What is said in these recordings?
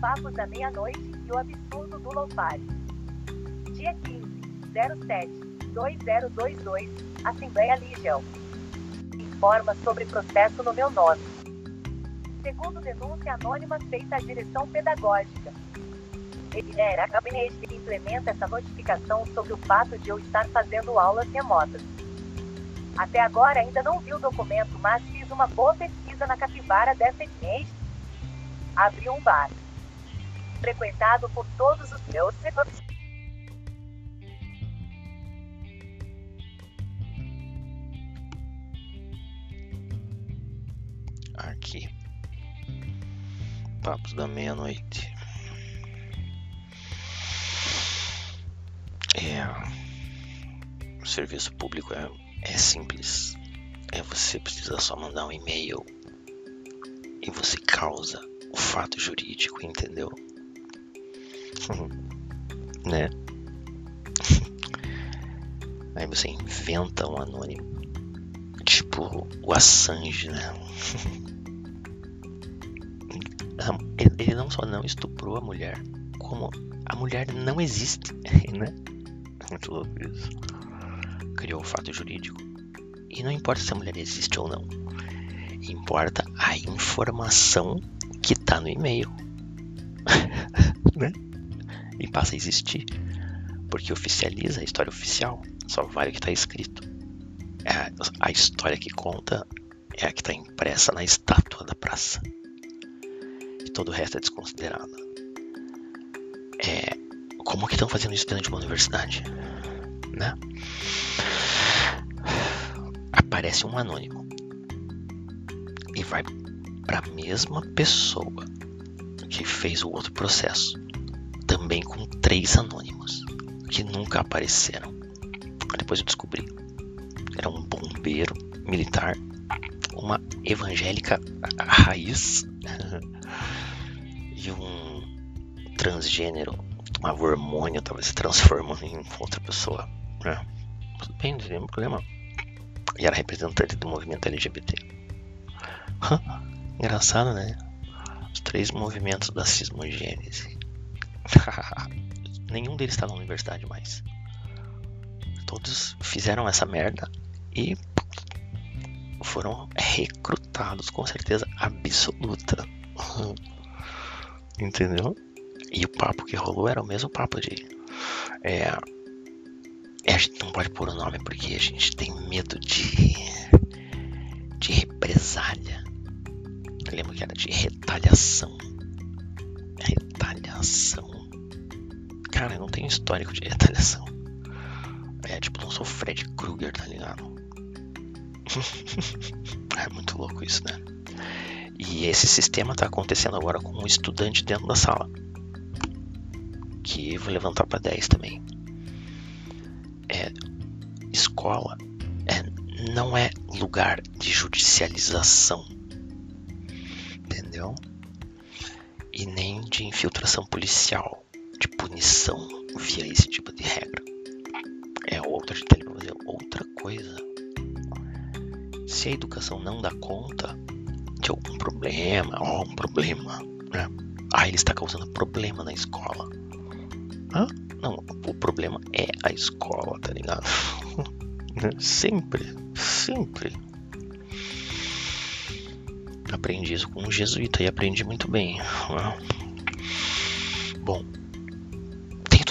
papos da meia-noite e o absurdo do Loufari. Dia 15, 07, 2022, Assembleia Ligel. Informa sobre processo no meu nome. Segundo denúncia anônima feita à direção pedagógica. Ele era a gabinete que implementa essa notificação sobre o fato de eu estar fazendo aulas remotas. Até agora ainda não vi o documento, mas fiz uma boa pesquisa na capivara dessa mês. Abri um bar. Frequentado por todos os meus Aqui. Papos da meia-noite. É. O serviço público é, é simples. É você precisa só mandar um e-mail e você causa o fato jurídico, entendeu? Né? Aí você inventa um anônimo. Tipo o Assange, né? Ele não só não estuprou a mulher, como a mulher não existe, né? Muito louco isso. Criou o fato jurídico. E não importa se a mulher existe ou não. Importa a informação que está no e-mail. né? E passa a existir. Porque oficializa a história oficial. Só vale o que está escrito. É a história que conta é a que está impressa na estátua da praça. E todo o resto é desconsiderado. É, como que estão fazendo isso dentro de uma universidade? Né? Aparece um anônimo e vai para a mesma pessoa que fez o outro processo, também com três anônimos que nunca apareceram. Depois eu descobri. Era um bombeiro militar, uma evangélica raiz e um transgênero tomava hormônio, estava se transformando em outra pessoa. Né? Tudo bem, não tem problema. E era representante do movimento LGBT. Engraçado, né? Os três movimentos da cismogênese. Nenhum deles está na universidade mais. Todos fizeram essa merda e foram recrutados com certeza absoluta. Entendeu? E o papo que rolou era o mesmo papo de. É, é, a gente não pode pôr o nome porque a gente tem medo de. de represália. Eu lembro que era de retaliação. Retaliação. Cara, eu não tenho histórico de retaliação. É tipo, não sou Fred Krueger, tá ligado? é muito louco isso, né? E esse sistema está acontecendo agora com um estudante dentro da sala que vou levantar para 10 também. É, escola é, não é lugar de judicialização, entendeu? E nem de infiltração policial, de punição via esse tipo de regra. É outra, fazer outra coisa. Se a educação não dá conta de algum problema, ó, um problema, né? Ah, ele está causando problema na escola. Hã? Não, o problema é a escola, tá ligado? sempre, sempre. Aprendi isso com um jesuíta e aprendi muito bem. Né? Bom,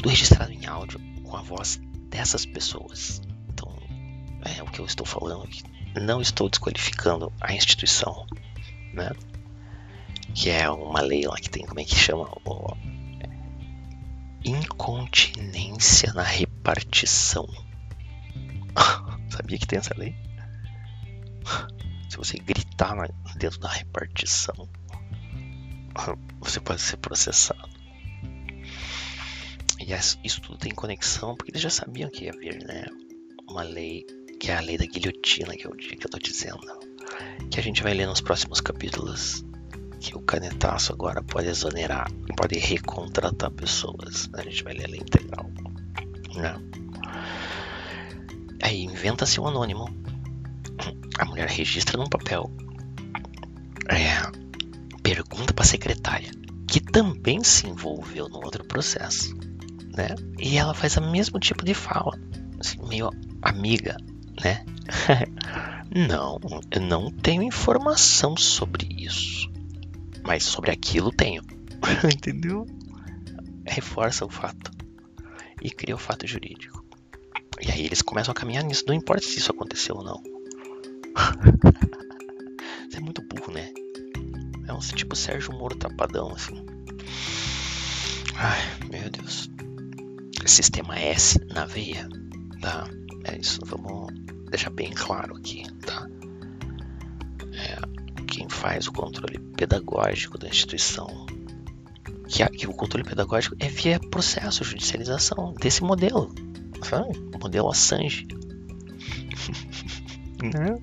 tudo registrado em áudio com a voz dessas pessoas. Então, é o que eu estou falando aqui. Não estou desqualificando a instituição, né? Que é uma lei lá que tem, como é que chama? O, incontinência na repartição. Sabia que tem essa lei? Se você gritar dentro da repartição, você pode ser processado. E isso tudo tem conexão, porque eles já sabiam que ia vir, né? Uma lei, que é a lei da guilhotina, que é o dia que eu tô dizendo. Que a gente vai ler nos próximos capítulos que o canetaço agora pode exonerar pode recontratar pessoas. A gente vai ler a lei integral. Né? Aí inventa-se um anônimo. A mulher registra num papel. É, pergunta para a secretária que também se envolveu no outro processo, né? E ela faz o mesmo tipo de fala, assim, meio amiga, né? não, eu não tenho informação sobre isso, mas sobre aquilo tenho, entendeu? Reforça o fato e cria o fato jurídico. E aí eles começam a caminhar nisso, não importa se isso aconteceu ou não. Você é muito burro, né? É um tipo Sérgio Moro tapadão, assim. Ai, meu Deus. Sistema S na veia, tá? É isso, vamos deixar bem claro aqui, tá? É, quem faz o controle pedagógico da instituição, que, que o controle pedagógico é via processo, judicialização desse modelo, sabe? O modelo Assange. né?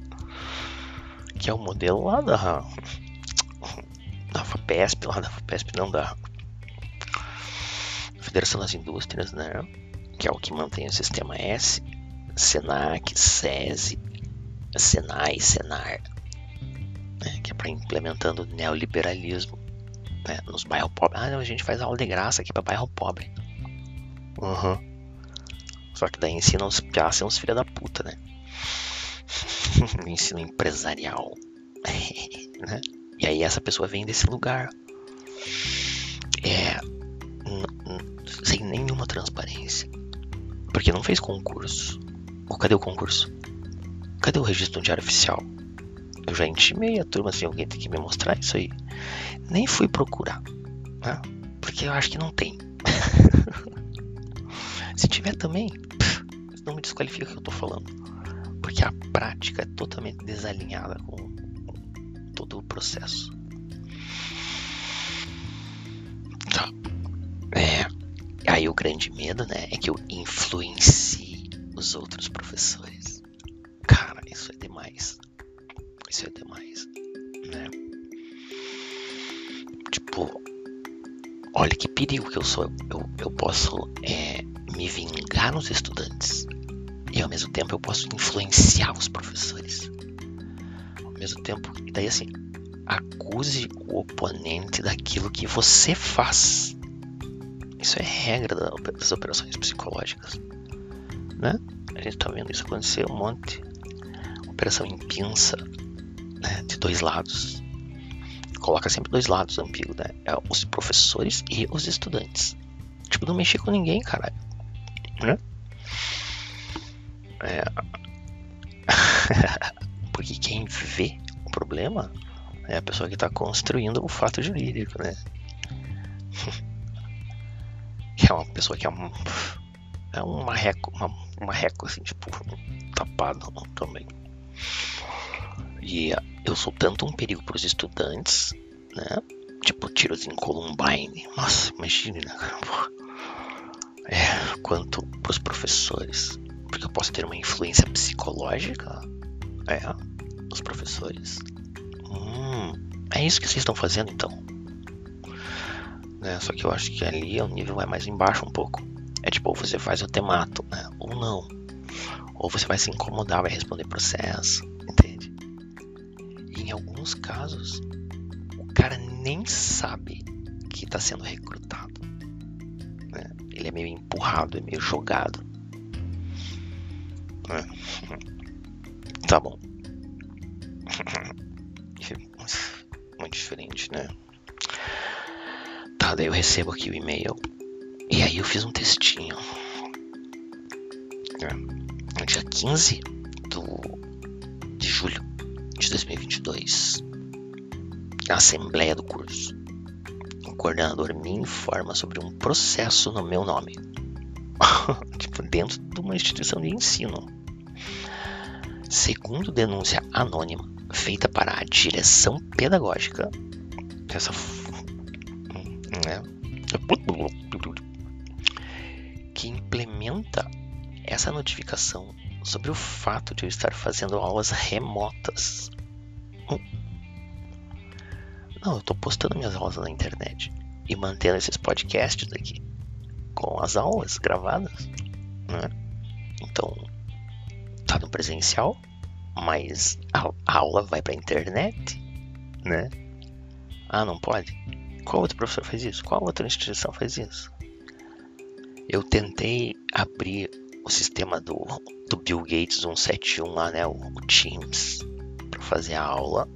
Que é o modelo lá da da FAPESP, lá da FAPESP, não da Federação das Indústrias, né? Que é o que mantém o sistema S, Senac, SESI, Senai, Senar, né? que é para implementando o neoliberalismo né? nos bairros pobres. Ah, não, a gente faz aula de graça aqui para bairro pobre. Uhum. Só que daí ensina os piá ser uns filha da puta, né? ensino empresarial. né? E aí essa pessoa vem desse lugar. É. Sem nenhuma transparência. Porque não fez concurso. Ou cadê o concurso? Cadê o registro do diário oficial? Eu já intimei a turma assim, alguém tem que me mostrar isso aí. Nem fui procurar. Né? Porque eu acho que não tem. Se tiver também, não me desqualifica o que eu tô falando. Porque a prática é totalmente desalinhada com todo o processo. Tá. É, aí o grande medo, né, é que eu influencie os outros professores. Cara, isso é demais. Isso é demais, né? Tipo, olha que perigo que eu sou. Eu, eu posso é, me vingar nos estudantes e ao mesmo tempo eu posso influenciar os professores mesmo tempo. E daí assim, acuse o oponente daquilo que você faz. Isso é regra das operações psicológicas, né? A gente tá vendo isso acontecer um monte. Operação em pinça, né? De dois lados. Coloca sempre dois lados ambíguos, né? É os professores e os estudantes. Tipo, não mexer com ninguém, caralho. Né? É... Porque quem vê o problema é a pessoa que está construindo o fato jurídico, né? que é uma pessoa que é um, é um marreco, uma, um marreco assim, tipo, tapado também. E eu sou tanto um perigo para os estudantes, né? Tipo, tiros em Columbine. Nossa, imagine, né, É, quanto para os professores. Porque eu posso ter uma influência psicológica é, os professores. Hum, é isso que vocês estão fazendo então. Né? Só que eu acho que ali o nível vai mais embaixo um pouco. É tipo, ou você faz o temato, né? Ou não. Ou você vai se incomodar, vai responder processo, entende? E em alguns casos, o cara nem sabe que está sendo recrutado. Né? Ele é meio empurrado, é meio jogado. É. Tá bom. Muito diferente, né? Daí eu recebo aqui o e-mail. E aí eu fiz um textinho. É, no dia 15 do, de julho de 2022. A assembleia do curso. O coordenador me informa sobre um processo no meu nome. tipo, dentro de uma instituição de ensino segundo denúncia anônima feita para a direção pedagógica, essa que implementa essa notificação sobre o fato de eu estar fazendo aulas remotas. Não, eu estou postando minhas aulas na internet e mantendo esses podcasts aqui com as aulas gravadas. Né? Então, tá no presencial, mas a, a aula vai para internet, né? Ah, não pode? Qual outro professor faz isso? Qual outra instituição faz isso? Eu tentei abrir o sistema do, do Bill Gates 171 lá, né? O, Teams, para fazer a aula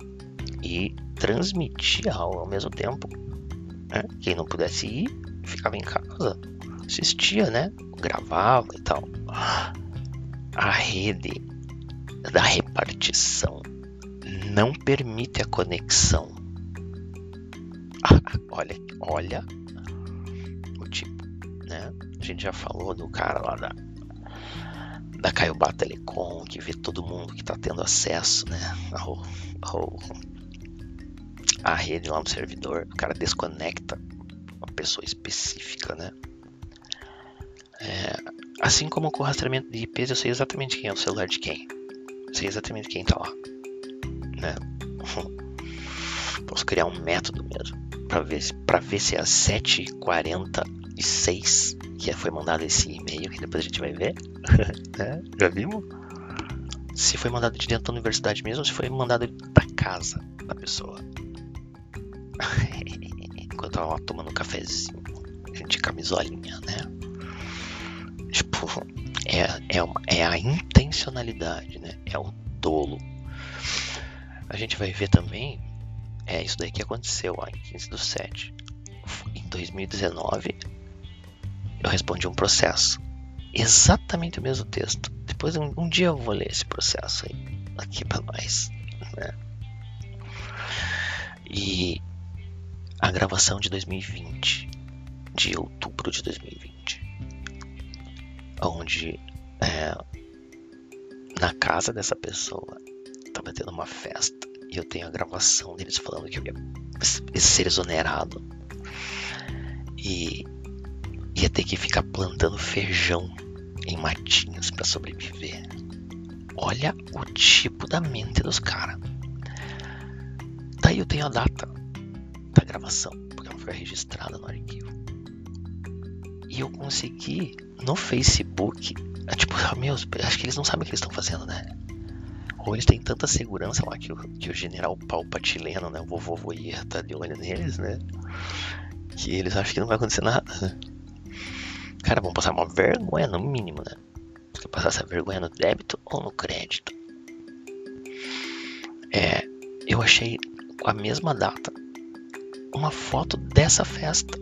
e transmitir a aula ao mesmo tempo. Né? Quem não pudesse ir, ficava em casa, assistia, né? Gravava e tal. A rede da repartição não permite a conexão. olha, olha o tipo, né? A gente já falou do cara lá da da Caiobá Telecom, que vê todo mundo que está tendo acesso, né, ao, ao a rede lá no servidor, o cara desconecta uma pessoa específica, né? É, assim como com o rastreamento de IPs, eu sei exatamente quem é o celular de quem. Eu sei exatamente quem tá lá. Né? Posso criar um método mesmo para ver, pra ver se é às 7h46 que foi mandado esse e-mail, que depois a gente vai ver. né? Já vimos? Se foi mandado de dentro da universidade mesmo ou se foi mandado da casa da pessoa. Enquanto ela lá tomando um cafezinho de camisolinha, né? Tipo, é, é, uma, é a intencionalidade, né? É o dolo. A gente vai ver também, é isso daí que aconteceu lá em 15 do 7. Em 2019, eu respondi um processo. Exatamente o mesmo texto. Depois, um, um dia eu vou ler esse processo aí, aqui para nós. Né? E a gravação de 2020, de outubro de 2020, onde é, na casa dessa pessoa estava tendo uma festa e eu tenho a gravação deles falando que eu ia ser exonerado e ia ter que ficar plantando feijão em matinhos para sobreviver. Olha o tipo da mente dos caras. Daí eu tenho a data da gravação, porque ela foi registrada no arquivo. E eu consegui no Facebook, é tipo, meu, acho que eles não sabem o que eles estão fazendo, né? Ou eles têm tanta segurança lá que o, que o general Palpatileno, né, o vovô Voyer, tá de olho neles, né? Que eles acham que não vai acontecer nada, né? Cara, vão passar uma vergonha no mínimo, né? Você passar essa vergonha no débito ou no crédito? É, eu achei com a mesma data uma foto dessa festa,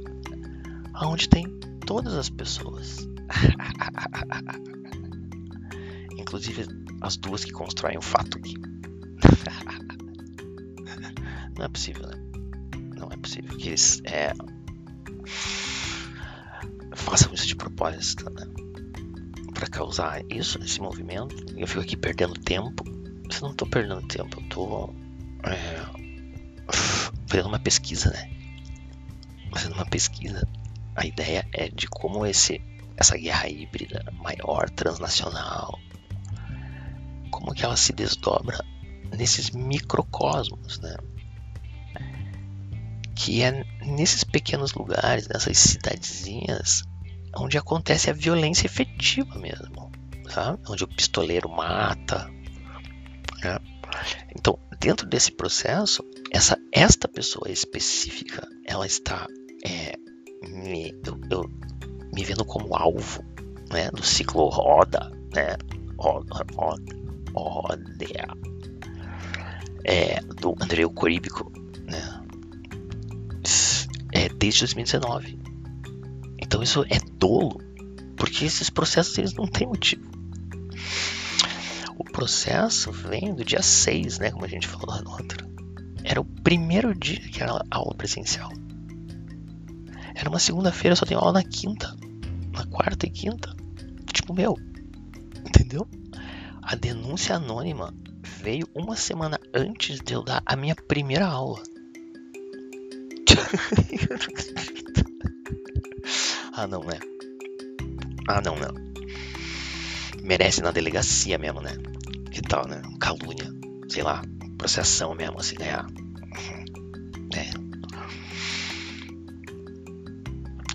onde tem todas as pessoas. Inclusive as duas que constroem o fato. Não é possível, né? Não é possível que eles é, façam isso de propósito, né? Para causar isso, esse movimento. Eu fico aqui perdendo tempo. Eu não tô perdendo tempo, eu tô é, fazendo uma pesquisa, né? Fazendo uma pesquisa. A ideia é de como esse, essa guerra híbrida maior, transnacional, como que ela se desdobra nesses microcosmos, né? Que é nesses pequenos lugares, nessas cidadezinhas, onde acontece a violência efetiva mesmo, sabe? Onde o pistoleiro mata. Né? Então, dentro desse processo, essa esta pessoa específica, ela está é, me, eu, eu, me vendo como alvo, né? Do ciclo roda, né? Roda, roda, roda. É, do Andrei Coríbico, né? É, desde 2019. Então isso é dolo, porque esses processos eles não têm motivo. O processo vem do dia 6, né, como a gente falou lá no outro. Era o primeiro dia que era aula presencial. Era uma segunda-feira, só tem aula na quinta. Na quarta e quinta. Tipo, meu. Entendeu? A denúncia anônima veio uma semana antes de eu dar a minha primeira aula. Ah, não, né? Ah, não, não. Merece na delegacia mesmo, né? Que tal, né? Calúnia. Sei lá. Processação mesmo, se ganhar. É.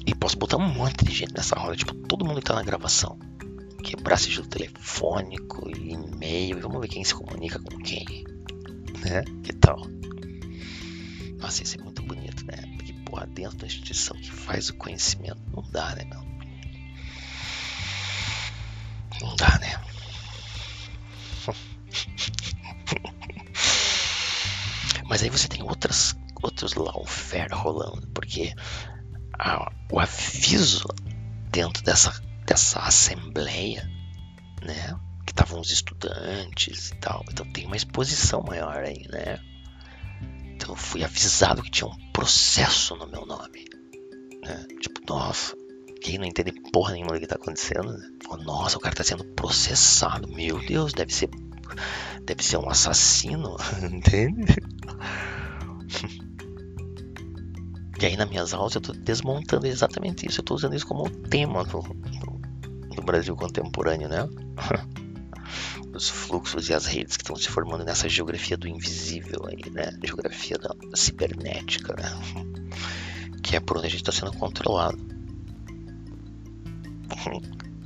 E posso botar um monte de gente nessa roda. Tipo, todo mundo que tá na gravação. Quebrar sigilo telefônico e-mail. Vamos ver quem se comunica com quem. Né? Que tal? Nossa, isso é muito bonito, né? Porque, pessoa dentro da instituição que faz o conhecimento. Não dá, né, meu? Não dá, né? Mas aí você tem outras, outros lawfare rolando, porque a, o aviso dentro dessa, dessa assembleia, né? Que estavam os estudantes e tal. Então tem uma exposição maior aí, né? Então eu fui avisado que tinha um processo no meu nome. Né? Tipo, nossa, quem não entende porra nenhuma do que tá acontecendo, né? nossa, o cara tá sendo processado. Meu Deus, deve ser. Deve ser um assassino, entende? E aí nas minhas aulas eu tô desmontando exatamente isso. Eu tô usando isso como tema do, Brasil contemporâneo, né? Os fluxos e as redes que estão se formando nessa geografia do invisível aí, né? Geografia da, cibernética, né? Que é por onde a gente está sendo controlado.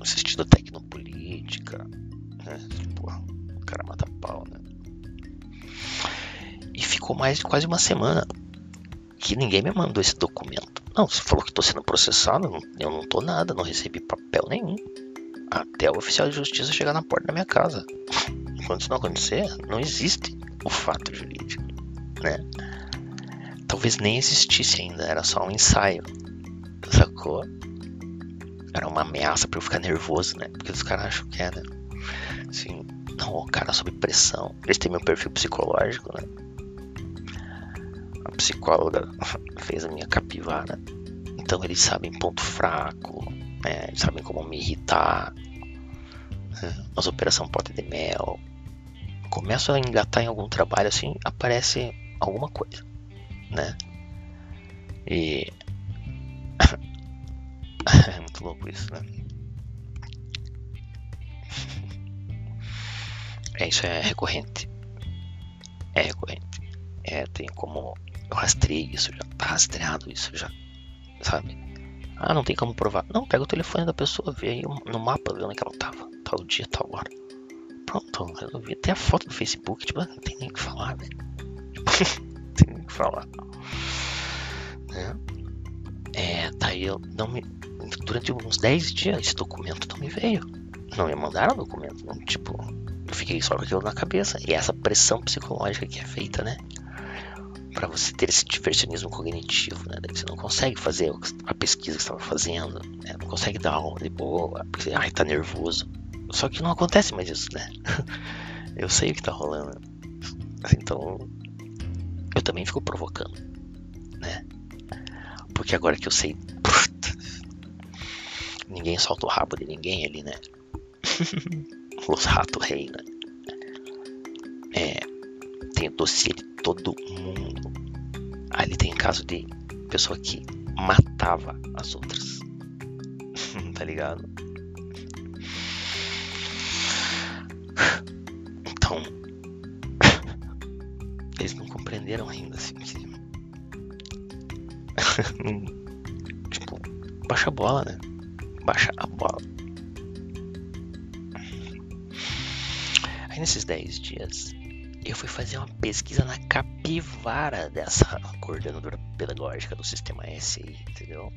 No sentido tecnopolítica, né? O cara mata pau, né? E ficou mais de quase uma semana que ninguém me mandou esse documento. Não, você falou que estou sendo processado, eu não estou nada, não recebi papel nenhum. Até o oficial de justiça chegar na porta da minha casa. Enquanto isso não acontecer, não existe o fato jurídico, né? Talvez nem existisse ainda, era só um ensaio, sacou? Era uma ameaça para eu ficar nervoso, né? Porque os caras acham que é, né? Assim, não, o cara sob pressão. Eles têm meu perfil psicológico, né? a psicóloga fez a minha capivara. Então eles sabem ponto fraco, né? sabem como me irritar. Né? As operações pote de mel. Começo a engatar em algum trabalho assim, aparece alguma coisa, né? E é muito louco isso, né? É, isso é recorrente. É recorrente. É, tem como eu rastrei isso, já tá rastreado isso já, sabe? Ah, não tem como provar. Não, pega o telefone da pessoa, vê aí no mapa, vê onde que ela tava, tal dia, tal hora. Pronto, resolvi. Tem a foto do Facebook, tipo, não tem nem o que falar, velho. não tem nem o que falar. Né? É, daí eu não me. Durante uns 10 dias esse documento não me veio. Não me mandaram documento. Não, tipo, eu fiquei só com aquilo na cabeça. E essa pressão psicológica que é feita, né? Para você ter esse diversionismo cognitivo, né? Você não consegue fazer a pesquisa que estava fazendo, né? não consegue dar aula de boa, porque ai, tá nervoso. Só que não acontece mais isso, né? eu sei o que tá rolando. Então, eu também fico provocando, né? Porque agora que eu sei, ninguém solta o rabo de ninguém ali, né? Os ratos rei, né? É, tem o dossiê de todo mundo. Ali tem caso de pessoa que matava as outras. tá ligado? Então, eles não compreenderam ainda assim tipo, baixa a bola, né? Baixa a bola. Aí nesses 10 dias eu fui fazer uma pesquisa na capivara dessa coordenadora pedagógica do sistema SI, entendeu?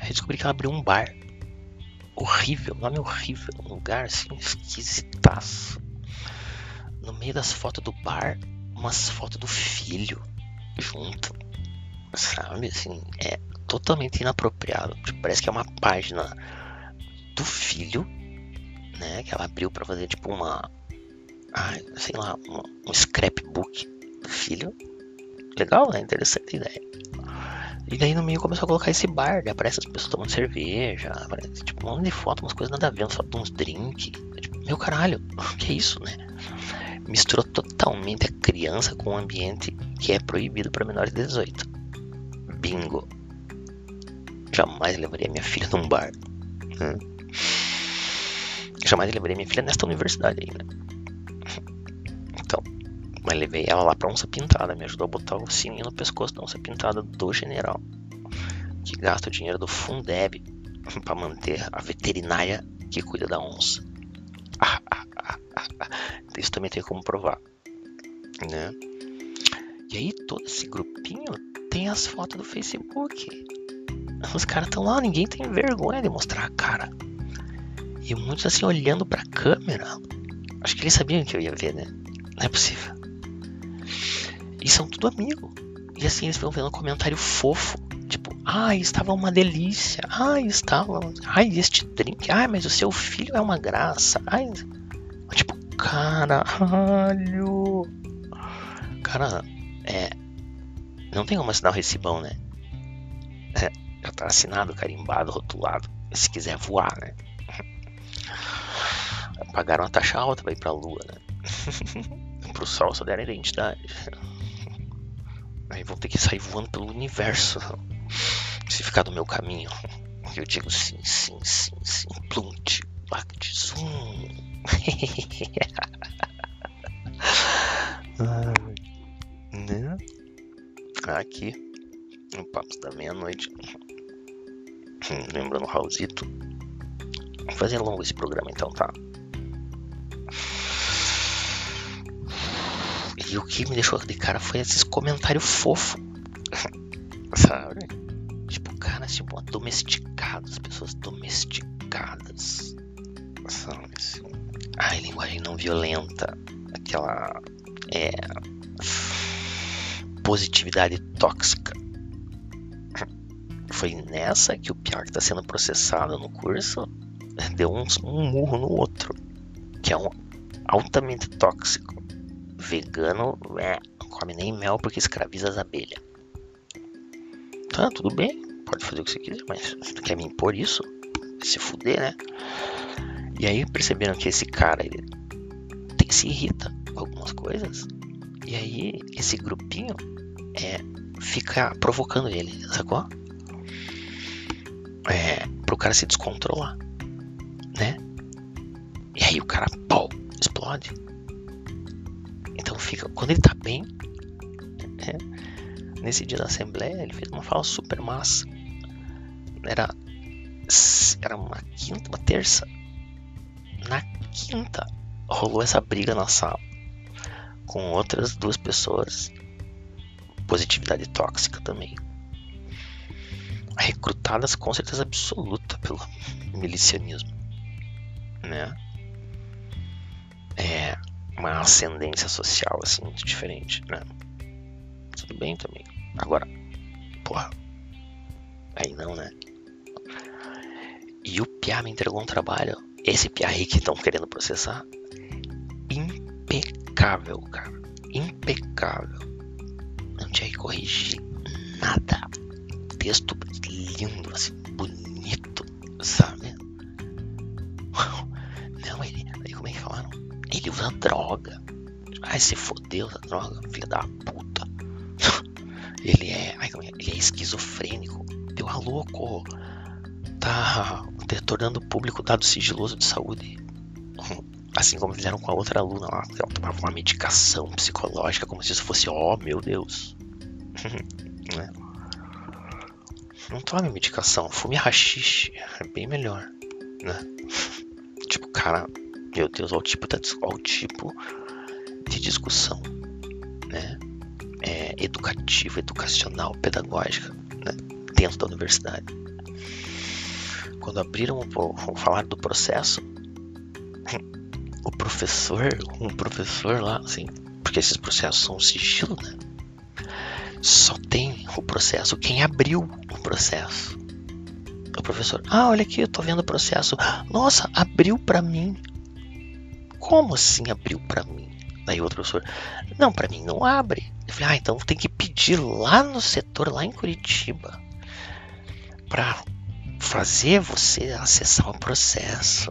Aí descobri que ela abriu um bar. Horrível, nome horrível, um lugar assim esquisitaço. No meio das fotos do bar, umas fotos do filho junto. Sabe, assim, é totalmente inapropriado. Tipo, parece que é uma página do filho, né? Que ela abriu para fazer tipo uma ah, sei lá, um, um scrapbook do filho. Legal, né? Interessante ideia. E daí no meio começou a colocar esse bar, daí aparece as pessoas tomando cerveja, aparece tipo um monte de foto, umas coisas nada a ver, umas fotos de uns drinks. Tipo, meu caralho, que é isso, né? Misturou totalmente a criança com um ambiente que é proibido para menores de 18. Bingo. Jamais levaria minha filha num bar. Hum. Jamais levaria minha filha nesta universidade aí, né? Mas levei ela lá pra onça pintada, me ajudou a botar o sininho no pescoço da onça pintada do general, que gasta o dinheiro do Fundeb para manter a veterinária que cuida da onça. Isso também tem como provar, né? E aí todo esse grupinho tem as fotos do Facebook. Os caras estão lá, ninguém tem vergonha de mostrar a cara. E muitos assim olhando pra câmera. Acho que eles sabiam que eu ia ver, né? Não é possível. E são tudo amigo. E assim eles vão vendo um comentário fofo. Tipo, ai, estava uma delícia. Ai, estava. Ai, este drink. Ai, mas o seu filho é uma graça. Ai. Tipo, caralho. Cara, é. Não tem como assinar o recibão, né? É, já tá assinado, carimbado, rotulado. Se quiser voar, né? Pagaram uma taxa alta pra ir pra lua, né? Pro sol só deram identidade. Aí vão ter que sair voando pelo universo. Se ficar do meu caminho. Eu digo sim, sim, sim, sim. Plunt, back zoom. né? Aqui, no Papo da Meia-Noite. Lembrando o Raulzito. Vou fazer longo esse programa então, tá? E o que me deixou de cara foi esses comentários fofos. Sabe? Tipo, cara, tipo, domesticados, pessoas domesticadas. Sabe? Assim. Ai, linguagem não violenta. Aquela. É. Positividade tóxica. Foi nessa que o pior que está sendo processado no curso deu um, um murro no outro. Que é um altamente tóxico vegano é, não come nem mel porque escraviza as abelhas. Tá, tudo bem, pode fazer o que você quiser, mas tu quer me impor isso, se fuder, né? E aí perceberam que esse cara ele tem, se irrita com algumas coisas, e aí esse grupinho é, fica provocando ele, sacou? É, pro cara se descontrolar, né? E aí o cara, pau, explode fica. Quando ele tá bem, é, nesse dia da assembleia, ele fez uma fala super massa. Era, era uma quinta, uma terça. Na quinta rolou essa briga na sala com outras duas pessoas. Positividade tóxica também. Recrutadas com certeza absoluta pelo milicianismo, né? É, uma ascendência social assim muito diferente, né? Tudo bem também. Agora, porra, aí não, né? E o Pia me entregou um trabalho, esse Pia aí que estão querendo processar, impecável, cara, impecável. Não tinha que corrigir nada. Texto lindo, assim, bonito, Ele usa droga. Ai, se fodeu usa droga, filha da puta. ele é. É? ele é esquizofrênico. Deu a louco. Tá tornando público dado sigiloso de saúde. Assim como fizeram com a outra aluna lá, ela tomava uma medicação psicológica como se isso fosse, oh meu Deus. né? Não tome medicação, fume rachixe, é bem melhor, né? Tipo, cara, meu Deus, ao tipo, da, ao tipo de discussão né? É, educativa, educacional, pedagógica né? dentro da universidade. Quando abriram o falar do processo, o professor, um professor lá, assim, porque esses processos são sigilo, né? Só tem o processo quem abriu o processo. O professor, ah, olha aqui, eu tô vendo o processo. Nossa, abriu para mim. Como assim abriu para mim? Daí o outro professor, não, para mim não abre. Eu falei, ah, então tem que pedir lá no setor, lá em Curitiba, para fazer você acessar o processo.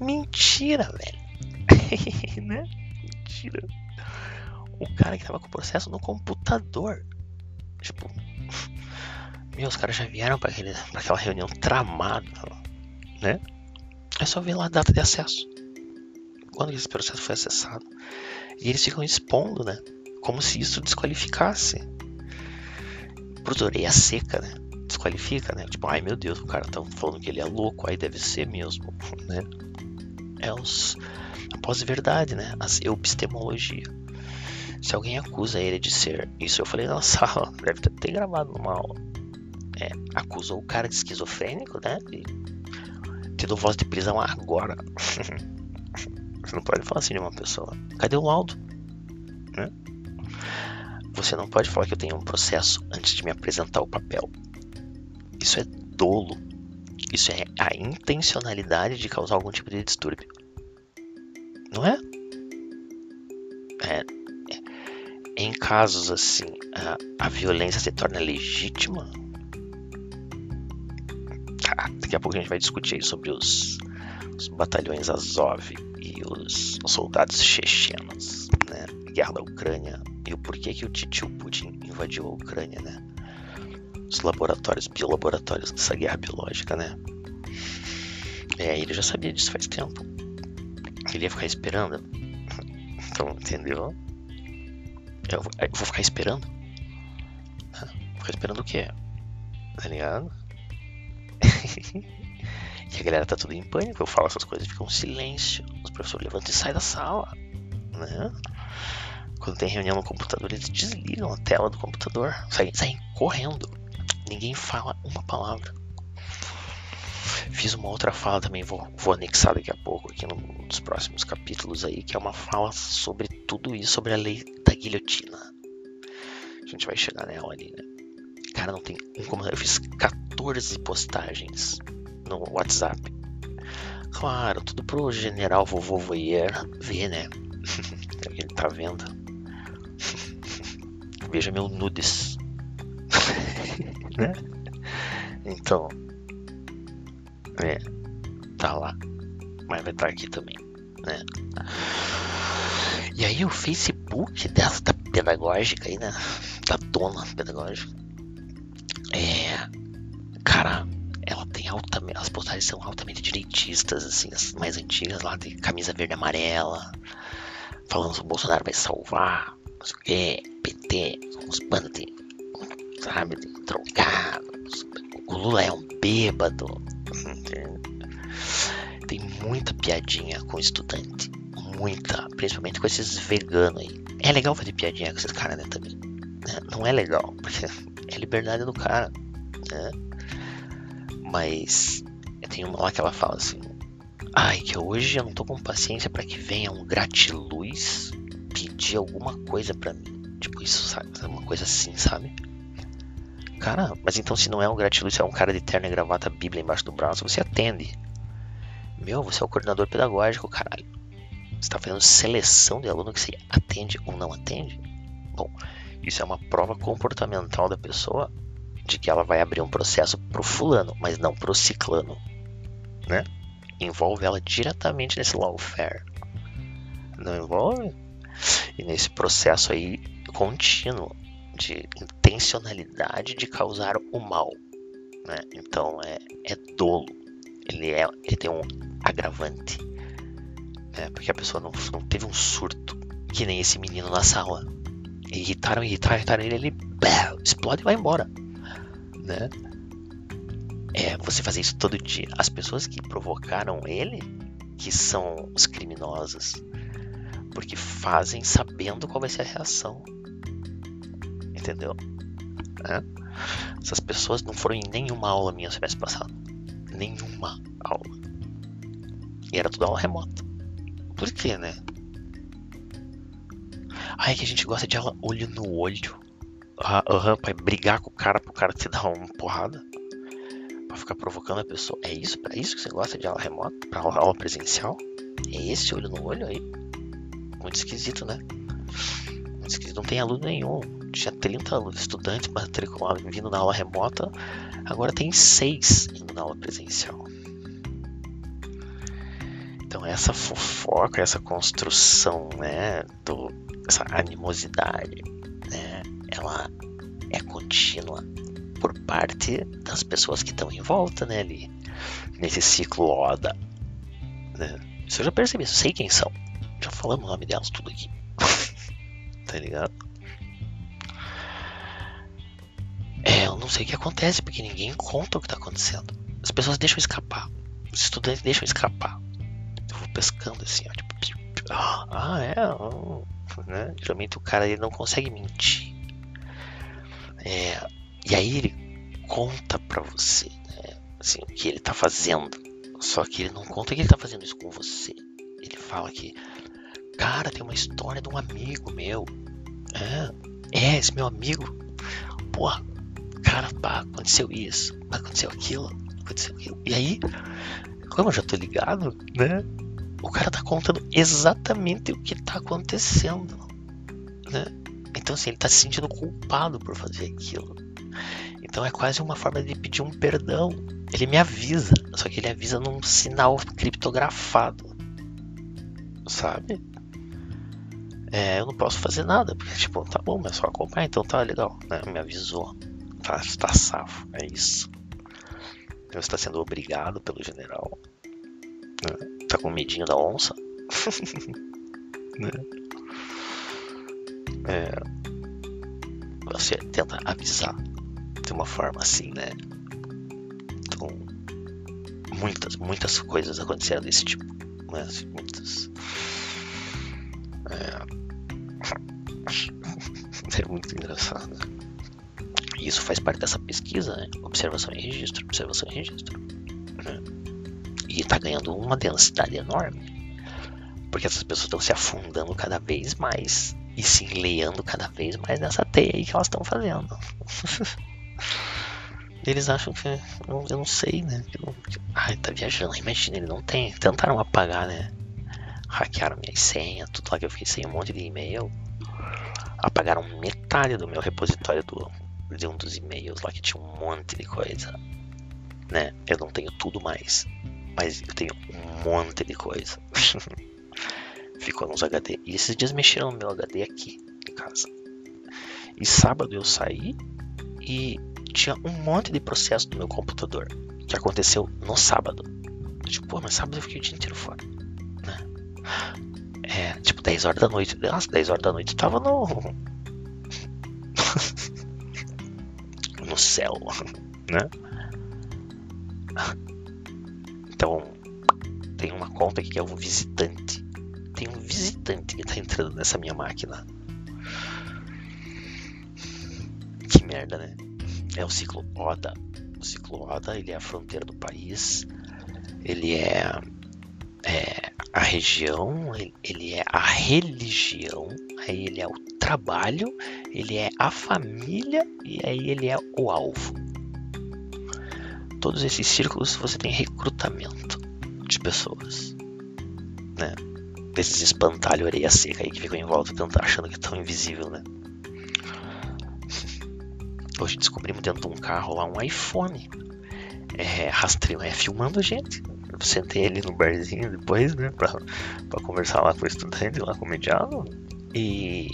Mentira, velho. né? Mentira. O cara que tava com o processo no computador. Tipo, meu, os caras já vieram para aquela reunião tramada, né? É só ver lá a data de acesso quando esse processo foi acessado. E eles ficam expondo, né? Como se isso desqualificasse. Por orelha seca, né? Desqualifica, né? Tipo, ai meu Deus, o cara tá falando que ele é louco, aí deve ser mesmo, né? É os, a pós-verdade, né? A epistemologia. Se alguém acusa ele de ser isso, eu falei na sala, deve ter gravado numa aula. É, acusou o cara de esquizofrênico, né? E te dou voz de prisão agora. Você não pode falar assim de uma pessoa. Cadê o laudo? Né? Você não pode falar que eu tenho um processo antes de me apresentar o papel. Isso é dolo. Isso é a intencionalidade de causar algum tipo de distúrbio. Não é? É, é em casos assim, a, a violência se torna legítima. Tá, daqui a pouco a gente vai discutir sobre os, os batalhões Azov e os, os soldados chechenos, né? Guerra da Ucrânia e o porquê que o tio Putin invadiu a Ucrânia, né? Os laboratórios, biolaboratórios dessa guerra biológica, né? É, ele já sabia disso faz tempo. Ele ia ficar esperando. Então, entendeu? Eu, eu vou ficar esperando. Vou ficar esperando o quê? Tá ligado? e a galera tá tudo em pânico. Eu falo essas coisas, fica um silêncio. Os professores levantam e saem da sala. Né? Quando tem reunião no computador, eles desligam a tela do computador. Saem, saem correndo. Ninguém fala uma palavra. Fiz uma outra fala também, vou, vou anexar daqui a pouco aqui no, nos próximos capítulos aí, que é uma fala sobre tudo isso, sobre a lei da guilhotina. A gente vai chegar nela ali, né? Cara, não tem um comentário. Eu fiz 14 postagens no WhatsApp. Claro, tudo pro general vovô Voyer ver, né? Ele tá vendo. Veja meu nudes. né? Então, é, tá lá. Mas vai estar tá aqui também, né? E aí o Facebook dessa da pedagógica aí, né? Da dona pedagógica. Postagens são altamente direitistas, assim, as mais antigas lá de camisa verde e amarela. Falando que o Bolsonaro vai salvar, não sei o que, PT, uns bandos de. Sabe, de drogados. O Lula é um bêbado. Tem muita piadinha com estudante. Muita. Principalmente com esses veganos aí. É legal fazer piadinha com esses caras, né, também. Né? Não é legal, porque é liberdade do cara, né? Mas tem uma lá que ela fala assim: Ai, que hoje eu não tô com paciência para que venha um gratiluz pedir alguma coisa para mim. Tipo, isso, sabe? Uma coisa assim, sabe? Cara, mas então se não é um gratiluz, se é um cara de terno e gravata, bíblia embaixo do braço, você atende. Meu, você é o coordenador pedagógico, caralho. Você está fazendo seleção de aluno que você atende ou não atende? Bom, isso é uma prova comportamental da pessoa de que ela vai abrir um processo pro fulano, mas não pro ciclano, né? Envolve ela diretamente nesse lawfare. Não envolve? E nesse processo aí contínuo de intencionalidade de causar o mal. Né? Então é, é dolo. Ele, é, ele tem um agravante. Né? Porque a pessoa não, não teve um surto que nem esse menino na sala. Irritaram, irritaram, irritaram ele, ele explode e vai embora. Né? É você fazer isso todo dia. As pessoas que provocaram ele, que são os criminosos, porque fazem sabendo qual vai ser a reação entendeu? É. Essas pessoas não foram em nenhuma aula minha semestre passado. Nenhuma aula. E era tudo aula remota. Por quê, né? Ai, que a gente gosta de aula olho no olho. Ah, uhum, pra brigar com o cara, pro cara te dar uma porrada. Pra ficar provocando a pessoa. É isso? Pra isso que você gosta de aula remota? Aula, aula presencial? É esse olho no olho aí? Muito esquisito, né? Muito esquisito. Não tem aluno nenhum tinha 30 estudantes matriculados vindo na aula remota, agora tem 6 indo na aula presencial. Então essa fofoca, essa construção, né, do, essa animosidade, né, ela é contínua por parte das pessoas que estão em volta, né, ali, nesse ciclo ODA, né. Isso eu já percebi, sei quem são. Já falamos o nome delas tudo aqui. tá ligado? É, eu não sei o que acontece, porque ninguém conta o que está acontecendo. As pessoas deixam escapar. Os estudantes deixam escapar. Eu vou pescando assim, ó, tipo, ah, é. Oh. Né? Geralmente o cara ele não consegue mentir. É, e aí ele conta pra você né, assim, o que ele tá fazendo. Só que ele não conta que ele tá fazendo isso com você. Ele fala que, cara, tem uma história de um amigo meu. É, é esse meu amigo. Porra, cara, pá, aconteceu isso, aconteceu aquilo, aconteceu aquilo. E aí, como eu já tô ligado, né? O cara tá contando exatamente o que tá acontecendo, né? Então, assim, ele tá se sentindo culpado por fazer aquilo. Então é quase uma forma de pedir um perdão. Ele me avisa, só que ele avisa num sinal criptografado. Sabe? É, eu não posso fazer nada, porque tipo, tá bom, mas só acompanhar, então tá legal, né? Me avisou. Tá, tá safo, é isso. Você está sendo obrigado pelo general. Né? Tá com medinho da onça. né? é, você tenta avisar de uma forma assim, né? Então, muitas, muitas coisas aconteceram desse tipo. Né? Assim, muitas. É... é muito engraçado. Né? Isso faz parte dessa pesquisa, né? Observação e registro, observação e registro. Né? E está ganhando uma densidade enorme. Porque essas pessoas estão se afundando cada vez mais e se enleando cada vez mais nessa teia aí que elas estão fazendo. Eles acham que. Eu, eu não sei, né? Que, ai, tá viajando. Imagina, ele não tem. Tentaram apagar, né? Hackearam minha senha, tudo lá que eu fiquei sem um monte de e-mail. Apagaram metade do meu repositório do, de um dos e-mails lá que tinha um monte de coisa. Né? Eu não tenho tudo mais. Mas eu tenho um monte de coisa. Ficou nos HD. E esses dias mexeram no meu HD aqui em casa. E sábado eu saí e tinha um monte de processo no meu computador que aconteceu no sábado. Tipo, pô, mas sábado eu fiquei o dia inteiro fora. Né? É, tipo, 10 horas da noite. Nossa, 10 horas da noite tava no. no céu, né? Então, tem uma conta aqui que é um visitante. Tem um visitante que tá entrando nessa minha máquina. Que merda, né? É o ciclo Oda. O ciclo Oda ele é a fronteira do país, ele é, é a região, ele é a religião, aí ele é o trabalho, ele é a família e aí ele é o alvo. Todos esses círculos você tem recrutamento de pessoas, né? Desses espantalho areia seca aí que ficam em volta achando que estão invisível, né? Hoje descobrimos dentro de um carro lá um iPhone. É, rastreio, é, filmando a gente. Eu sentei ali no barzinho depois, né, pra, pra conversar lá com o estudante, lá com o mediano. E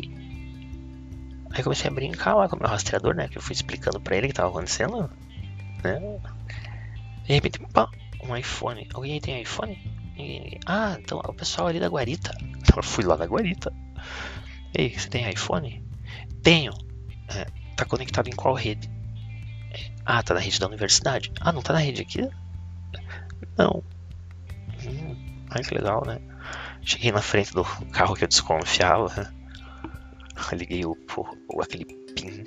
aí comecei a brincar lá com o meu rastreador, né, que eu fui explicando pra ele o que tava acontecendo, né. De repente, pá, um iPhone. Alguém aí tem iPhone? E, ah, então é o pessoal ali da Guarita. Então eu fui lá da Guarita. Ei, você tem iPhone? Tenho. É, Tá conectado em qual rede? Ah, tá na rede da universidade. Ah, não tá na rede aqui? Não. Hum, ai que legal, né? Cheguei na frente do carro que eu desconfiava. Liguei o, o, aquele pin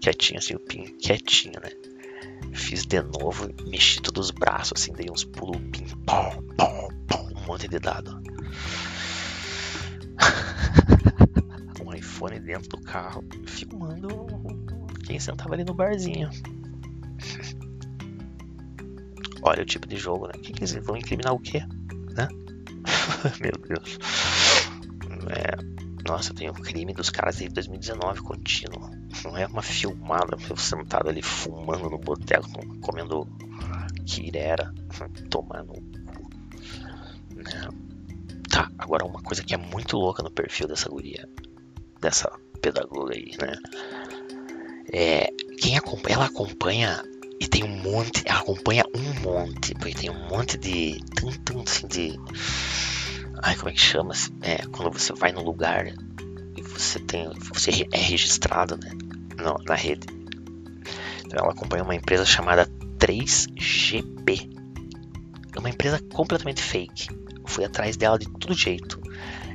quietinho, assim, o pin quietinho, né? Fiz de novo, mexi todos os braços, assim, dei uns pulos, pin, pom, pom, pom, um monte de dado. iPhone dentro do carro, filmando quem sentava ali no barzinho. Olha o tipo de jogo, né? Que que eles vão incriminar o quê? Né? Meu Deus. É, nossa, tem o crime dos caras de 2019 contínuo. Não é uma filmada, eu sentado ali fumando no boteco, comendo quirera, tomando né? Tá, agora uma coisa que é muito louca no perfil dessa guria dessa pedagoga aí, né? É, quem acompanha, ela acompanha e tem um monte, ela acompanha um monte, porque tem um monte de, tanto assim de, ai como é que chama? É quando você vai no lugar e você tem, você é registrado, né? No, na rede. Então ela acompanha uma empresa chamada 3GP. É uma empresa completamente fake. fui atrás dela de todo jeito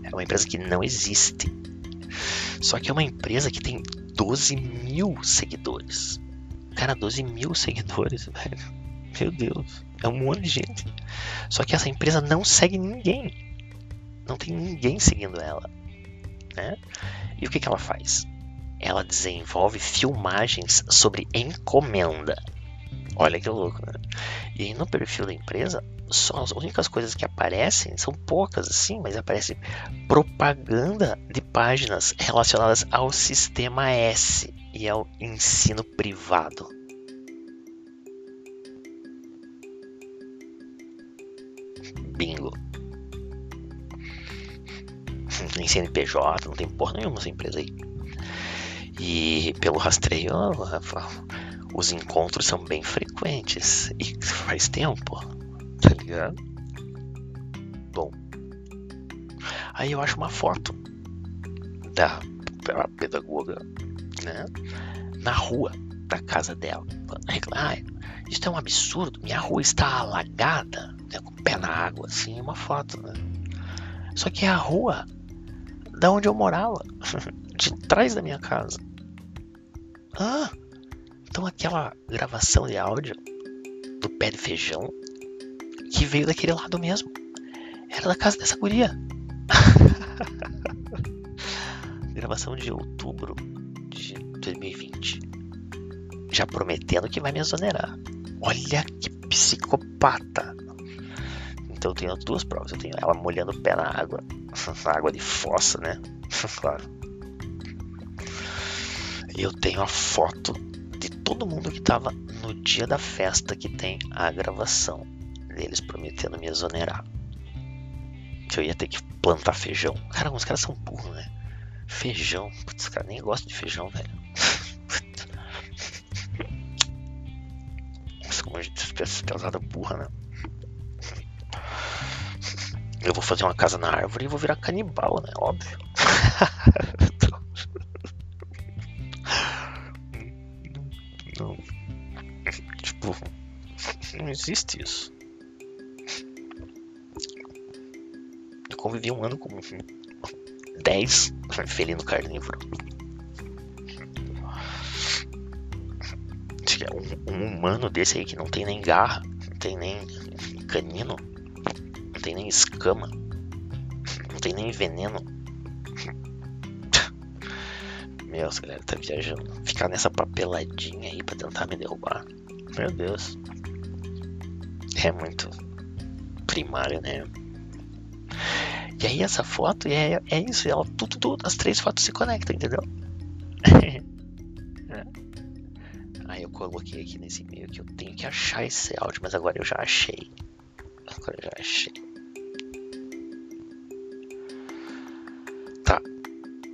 É uma empresa que não existe. Só que é uma empresa que tem 12 mil seguidores. Cara, 12 mil seguidores, velho. Meu Deus, é um monte de gente. Só que essa empresa não segue ninguém. Não tem ninguém seguindo ela. Né? E o que, que ela faz? Ela desenvolve filmagens sobre encomenda. Olha que louco, né? E no perfil da empresa, só as únicas coisas que aparecem são poucas assim, mas aparece propaganda de páginas relacionadas ao sistema S e ao ensino privado. Bingo. Não tem CNPJ, não tem porra nenhuma essa empresa aí. E pelo rastreio, os encontros são bem frequentes. E faz tempo, tá ligado? Bom. Aí eu acho uma foto da pedagoga, né? Na rua da casa dela. Ah, isso é um absurdo. Minha rua está alagada, né, com o pé na água, assim, uma foto, né? Só que é a rua da onde eu morava, de trás da minha casa. Ah, então aquela gravação de áudio do pé de feijão que veio daquele lado mesmo. Era da casa dessa guria. gravação de outubro de 2020. Já prometendo que vai me exonerar. Olha que psicopata. Então eu tenho duas provas. Eu tenho ela molhando o pé na água. Na água de fossa, né? claro. E eu tenho a foto de todo mundo que tava no dia da festa que tem a gravação deles prometendo me exonerar. Que eu ia ter que plantar feijão. Cara, os caras são burros, né? Feijão. Putz, os caras nem gostam de feijão, velho. como a gente pesada burra, né? Eu vou fazer uma casa na árvore e vou virar canibal, né? Óbvio. não. Tipo, não existe isso. Convivi um ano com 10 felino carnívoro. um, um humano desse aí que não tem nem garra, não tem nem canino, não tem nem escama, não tem nem veneno. Meu, essa galera tá viajando. Ficar nessa papeladinha aí pra tentar me derrubar. Meu Deus. É muito primário, né? E aí essa foto é, é isso, ela, tudo, tudo, as três fotos se conectam, entendeu? Aí eu coloquei aqui nesse e-mail que eu tenho que achar esse áudio, mas agora eu já achei. Agora eu já achei. Tá.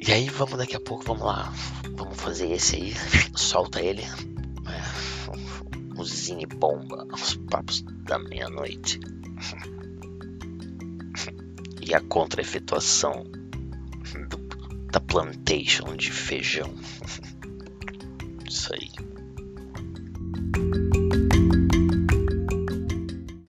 E aí vamos daqui a pouco, vamos lá. Vamos fazer esse aí. Solta ele. É, o Zine Bomba. Os papos da meia-noite. E a contra-efetuação da plantation de feijão. Isso aí.